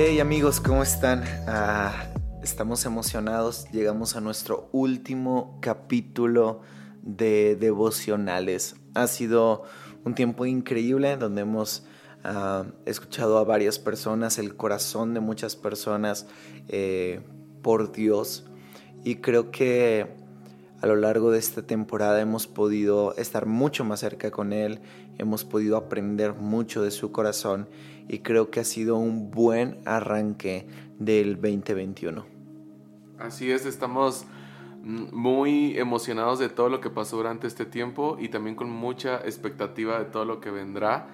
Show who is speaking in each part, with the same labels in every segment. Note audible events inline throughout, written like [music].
Speaker 1: Hey amigos, ¿cómo están? Ah, estamos emocionados. Llegamos a nuestro último capítulo de devocionales. Ha sido un tiempo increíble donde hemos ah, escuchado a varias personas, el corazón de muchas personas eh, por Dios. Y creo que a lo largo de esta temporada hemos podido estar mucho más cerca con Él, hemos podido aprender mucho de su corazón y creo que ha sido un buen arranque del 2021.
Speaker 2: Así es, estamos muy emocionados de todo lo que pasó durante este tiempo y también con mucha expectativa de todo lo que vendrá.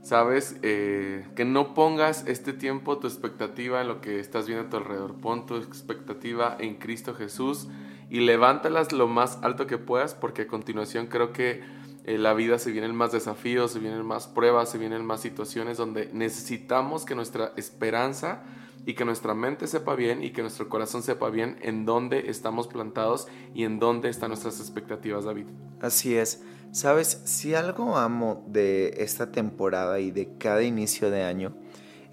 Speaker 2: Sabes, eh, que no pongas este tiempo tu expectativa en lo que estás viendo a tu alrededor, pon tu expectativa en Cristo Jesús y levántalas lo más alto que puedas porque a continuación creo que eh, la vida se vienen más desafíos, se vienen más pruebas, se vienen más situaciones donde necesitamos que nuestra esperanza y que nuestra mente sepa bien y que nuestro corazón sepa bien en dónde estamos plantados y en dónde están nuestras expectativas, David.
Speaker 1: Así es. Sabes, si algo amo de esta temporada y de cada inicio de año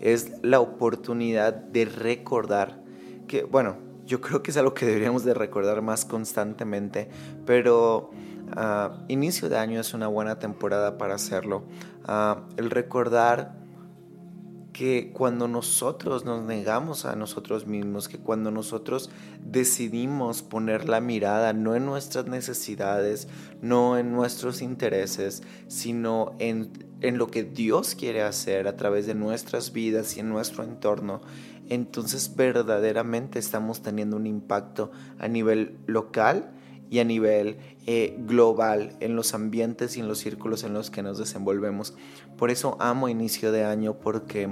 Speaker 1: es la oportunidad de recordar que, bueno, yo creo que es algo que deberíamos de recordar más constantemente, pero uh, inicio de año es una buena temporada para hacerlo. Uh, el recordar que cuando nosotros nos negamos a nosotros mismos, que cuando nosotros decidimos poner la mirada no en nuestras necesidades, no en nuestros intereses, sino en, en lo que Dios quiere hacer a través de nuestras vidas y en nuestro entorno, entonces verdaderamente estamos teniendo un impacto a nivel local y a nivel eh, global en los ambientes y en los círculos en los que nos desenvolvemos. Por eso amo inicio de año porque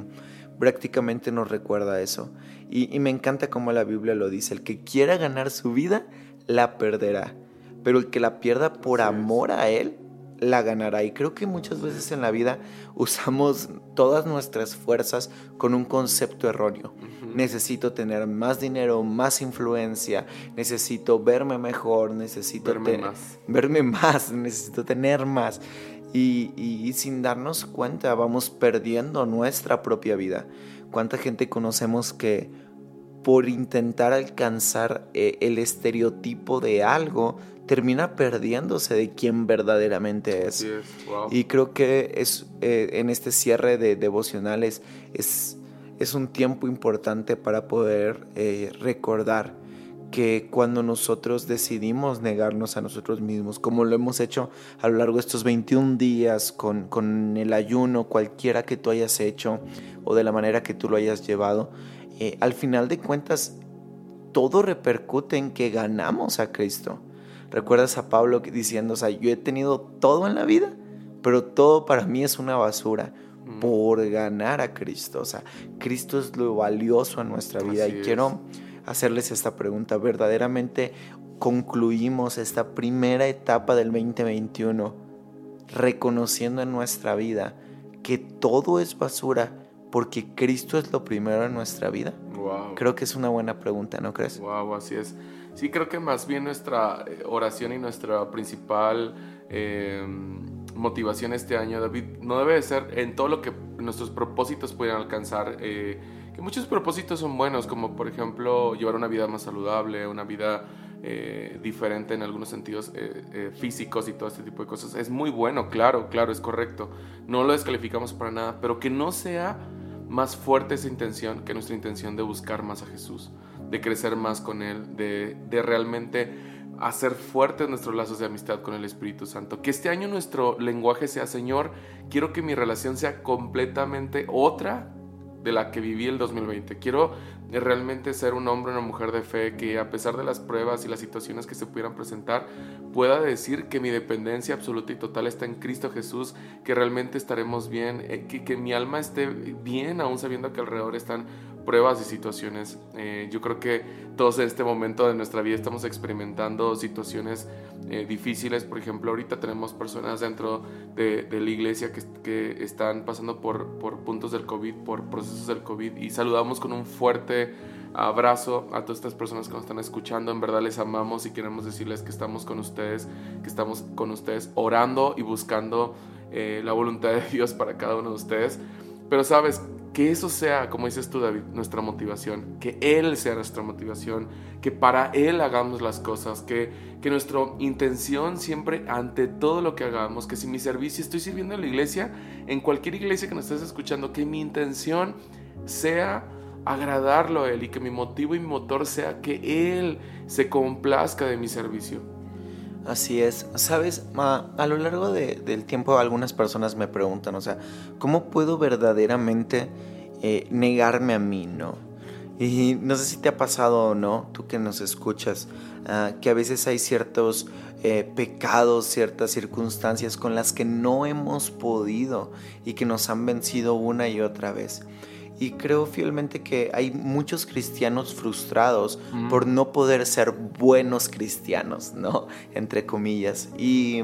Speaker 1: prácticamente nos recuerda eso. Y, me encanta como la Biblia lo dice, el que quiera ganar su vida, la perderá. Pero el que la pierda por amor a Él, la ganará. Y creo que muchas veces en la vida usamos todas nuestras fuerzas con un concepto erróneo. Necesito tener más dinero, más influencia, necesito verme mejor, necesito
Speaker 2: verme más.
Speaker 1: verme más, necesito tener más. Y, sin darnos cuenta vamos perdiendo nuestra propia vida. ¿Cuánta gente conocemos que por intentar alcanzar eh, el estereotipo de algo, termina perdiéndose de quién verdaderamente es. Y creo que es eh, en este cierre de devocionales es, es un tiempo importante para poder eh, recordar que cuando nosotros decidimos negarnos a nosotros mismos, como lo hemos hecho a lo largo de estos 21 días con, con el ayuno, cualquiera que tú hayas hecho o de la manera que tú lo hayas llevado, eh, al final de cuentas todo repercute en que ganamos a Cristo. Recuerdas a Pablo diciendo, o sea, yo he tenido todo en la vida, pero todo para mí es una basura mm. por ganar a Cristo. O sea, Cristo es lo valioso en nuestra vida. y quiero hacerles esta pregunta. ¿Verdaderamente concluimos esta primera etapa del 2021 reconociendo en nuestra vida que todo es basura porque Cristo es lo primero en nuestra vida? Creo que es una buena pregunta, ¿no crees?
Speaker 2: Wow, así es. Sí, creo que más bien nuestra eh, oración y nuestra principal eh, motivación este año, David, no debe de ser en todo lo que nuestros propósitos puedan alcanzar. Eh, que muchos propósitos son buenos, como por ejemplo llevar una vida más saludable, una vida diferente en algunos sentidos físicos y todo este tipo de cosas. Es muy bueno, claro, claro, es correcto. No lo descalificamos para nada, pero que no sea más fuerte esa intención que nuestra intención de buscar más a Jesús de crecer más con Él, de, realmente hacer fuertes nuestros lazos de amistad con el Espíritu Santo. Que este año nuestro lenguaje sea, Señor, quiero que mi relación sea completamente otra de la que viví el 2020. Quiero realmente ser un hombre o una mujer de fe que a pesar de las pruebas y las situaciones que se pudieran presentar, pueda decir que mi dependencia absoluta y total está en Cristo Jesús, que realmente estaremos bien, eh, que, que mi alma esté bien aún sabiendo que alrededor están pruebas y situaciones. Eh, yo creo que todos en este momento de nuestra vida estamos experimentando situaciones eh, difíciles. Por ejemplo, ahorita tenemos personas dentro de, la iglesia que, están pasando por, por puntos del COVID, por procesos del COVID y saludamos con un fuerte abrazo a todas estas personas que nos están escuchando. En verdad les amamos y queremos decirles que estamos con ustedes, que estamos con ustedes orando y buscando eh, la voluntad de Dios para cada uno de ustedes. Pero sabes, que eso sea, como dices tú David, nuestra motivación, que Él sea nuestra motivación, que para Él hagamos las cosas, que, que nuestra intención siempre ante todo lo que hagamos, que si mi servicio estoy sirviendo en la iglesia, en cualquier iglesia que nos estés escuchando, que mi intención sea agradarlo a Él y que mi motivo y mi motor sea que Él se complazca de mi servicio.
Speaker 1: Así es, sabes, a, lo largo del tiempo algunas personas me preguntan, o sea, ¿cómo puedo verdaderamente eh, negarme a mí, no? Y no sé si te ha pasado o no, tú que nos escuchas, ah, que a veces hay ciertos eh, pecados, ciertas circunstancias con las que no hemos podido y que nos han vencido una y otra vez. Y creo fielmente que hay muchos cristianos frustrados por no poder ser buenos cristianos, ¿no? Entre comillas. Y,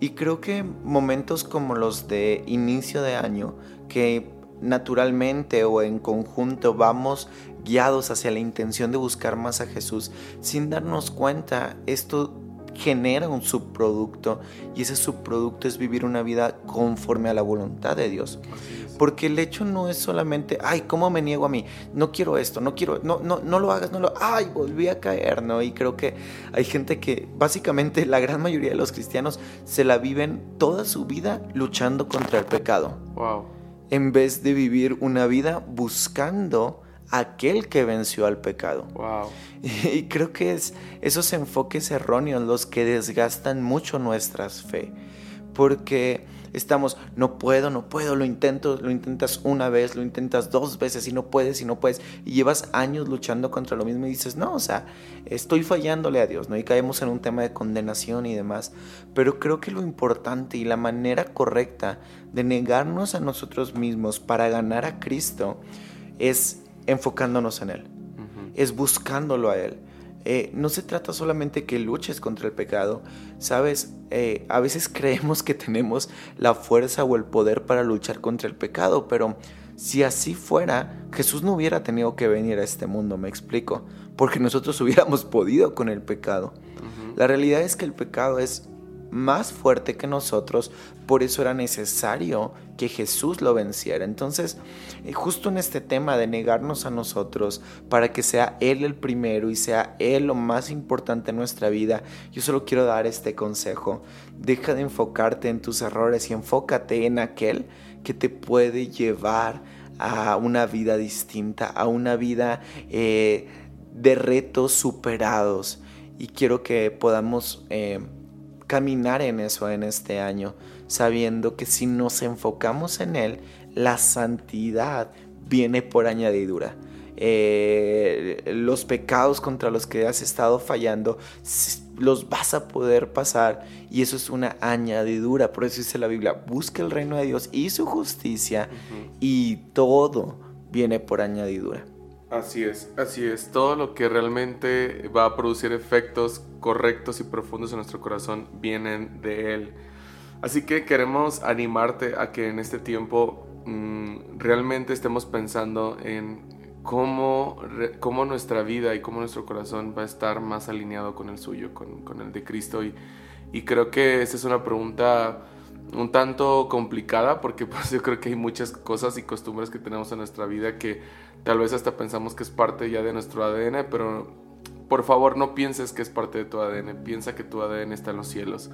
Speaker 1: y creo que momentos como los de inicio de año, que naturalmente o en conjunto vamos guiados hacia la intención de buscar más a Jesús, sin darnos cuenta, esto genera un subproducto y ese subproducto es vivir una vida conforme a la voluntad de Dios. Porque el hecho no es solamente, ay, ¿cómo me niego a mí? No quiero esto, no quiero, no, no, no lo hagas, no lo, ay, volví a caer, ¿no? Y creo que hay gente que, básicamente, la gran mayoría de los cristianos se la viven toda su vida luchando contra el pecado.
Speaker 2: Wow.
Speaker 1: En vez de vivir una vida buscando aquel que venció al pecado.
Speaker 2: Wow.
Speaker 1: Y creo que es esos enfoques erróneos los que desgastan mucho nuestras fe. Porque estamos, no puedo, no puedo, lo intento, lo intentas una vez, lo intentas dos veces y no puedes y no puedes. Y llevas años luchando contra lo mismo y dices, no, o sea, estoy fallándole a Dios, ¿no? Y caemos en un tema de condenación y demás. Pero creo que lo importante y la manera correcta de negarnos a nosotros mismos para ganar a Cristo es enfocándonos en Él, es buscándolo a Él. Eh, no se trata solamente que luches contra el pecado, sabes, eh, a veces creemos que tenemos la fuerza o el poder para luchar contra el pecado, pero si así fuera, Jesús no hubiera tenido que venir a este mundo, me explico, porque nosotros [laughs] hubiéramos podido con el pecado. La realidad es que el pecado es más fuerte que nosotros, por eso era necesario que Jesús lo venciera. Entonces, eh, justo en este tema de negarnos a nosotros para que sea Él el primero y sea Él lo más importante en nuestra vida, yo solo quiero dar este consejo. Deja de enfocarte en tus errores y enfócate en aquel que te puede llevar a una vida distinta, a una vida eh, de retos superados. Y quiero que podamos... Eh, caminar en eso en este año, sabiendo que si nos enfocamos en Él, la santidad viene por añadidura. Eh, los pecados contra los que has estado fallando los vas a poder pasar y eso es una añadidura. Por eso dice la Biblia, busca el reino de Dios y su justicia y todo viene por añadidura.
Speaker 2: Así es, así es. Todo lo que realmente va a producir efectos correctos y profundos en nuestro corazón vienen de Él. Así que queremos animarte a que en este tiempo mm, realmente estemos pensando en cómo, cómo, nuestra vida y cómo nuestro corazón va a estar más alineado con el suyo, con, con el de Cristo. Y, y creo que esa es una pregunta un tanto complicada porque pues yo creo que hay muchas cosas y costumbres que tenemos en nuestra vida que tal vez hasta pensamos que es parte ya de nuestro ADN, pero por favor no pienses que es parte de tu ADN, piensa que tu ADN está en los cielos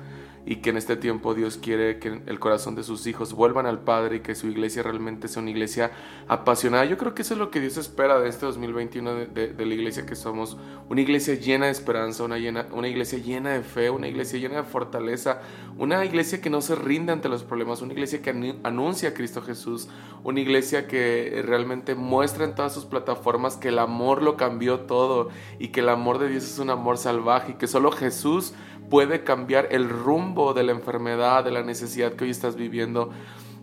Speaker 2: y que en este tiempo Dios quiere que el corazón de sus hijos vuelvan al Padre y que su iglesia realmente sea una iglesia apasionada. Yo creo que eso es lo que Dios espera de este 2021 de, la iglesia que somos, una iglesia llena de esperanza, una, una iglesia llena de fe, una iglesia llena de fortaleza, una iglesia que no se rinde ante los problemas, una iglesia que anuncia a Cristo Jesús, una iglesia que realmente muestra en todas sus plataformas que el amor lo cambió todo y que el amor de Dios es un amor salvaje y que solo Jesús puede cambiar el rumbo de la enfermedad, de la necesidad que hoy estás viviendo.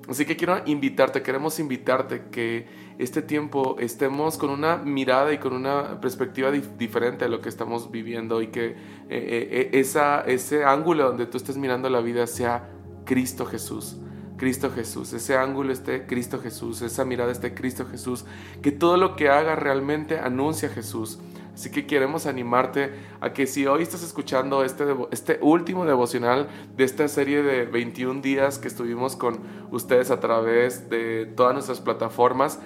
Speaker 2: Así que quiero invitarte, queremos invitarte que este tiempo estemos con una mirada y con una perspectiva diferente a lo que estamos viviendo y que eh, eh, esa, ese ángulo donde tú estés mirando la vida sea Cristo Jesús. Cristo Jesús, ese ángulo esté Cristo Jesús, esa mirada esté Cristo Jesús, que todo lo que haga realmente anuncia a Jesús, Así que queremos animarte a que si hoy estás escuchando este, este último devocional de esta serie de 21 días que estuvimos con ustedes a través de todas nuestras plataformas,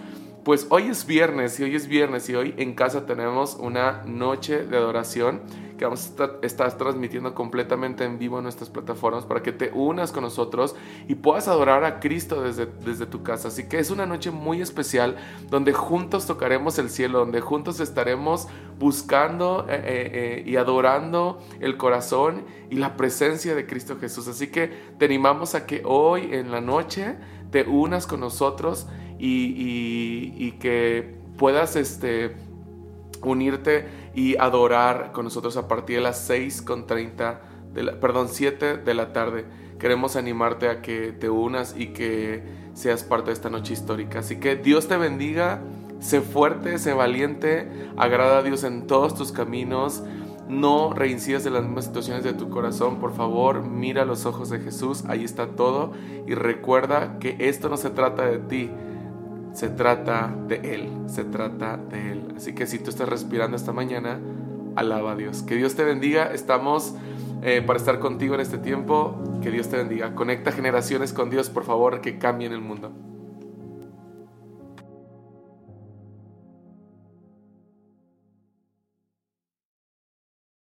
Speaker 2: pues hoy es viernes y hoy es viernes y hoy en casa tenemos una noche de adoración que vamos a estar, transmitiendo completamente en vivo en nuestras plataformas para que te unas con nosotros y puedas adorar a Cristo desde, desde tu casa. Así que es una noche muy especial donde juntos tocaremos el cielo, donde juntos estaremos buscando eh, eh, eh, y adorando el corazón y la presencia de Cristo Jesús. Así que te animamos a que hoy en la noche te unas con nosotros y, que puedas este, unirte y adorar con nosotros a partir de las 6 con 30, de la, perdón, 7 de la tarde. Queremos animarte a que te unas y que seas parte de esta noche histórica. Así que Dios te bendiga, sé fuerte, sé valiente, agrada a Dios en todos tus caminos. No reincidas en las mismas situaciones de tu corazón, por favor, mira los ojos de Jesús, ahí está todo y recuerda que esto no se trata de ti, se trata de Él, se trata de Él. Así que si tú estás respirando esta mañana, alaba a Dios. Que Dios te bendiga, estamos eh, para estar contigo en este tiempo. Que Dios te bendiga. Conecta generaciones con Dios, por favor, que cambien el mundo.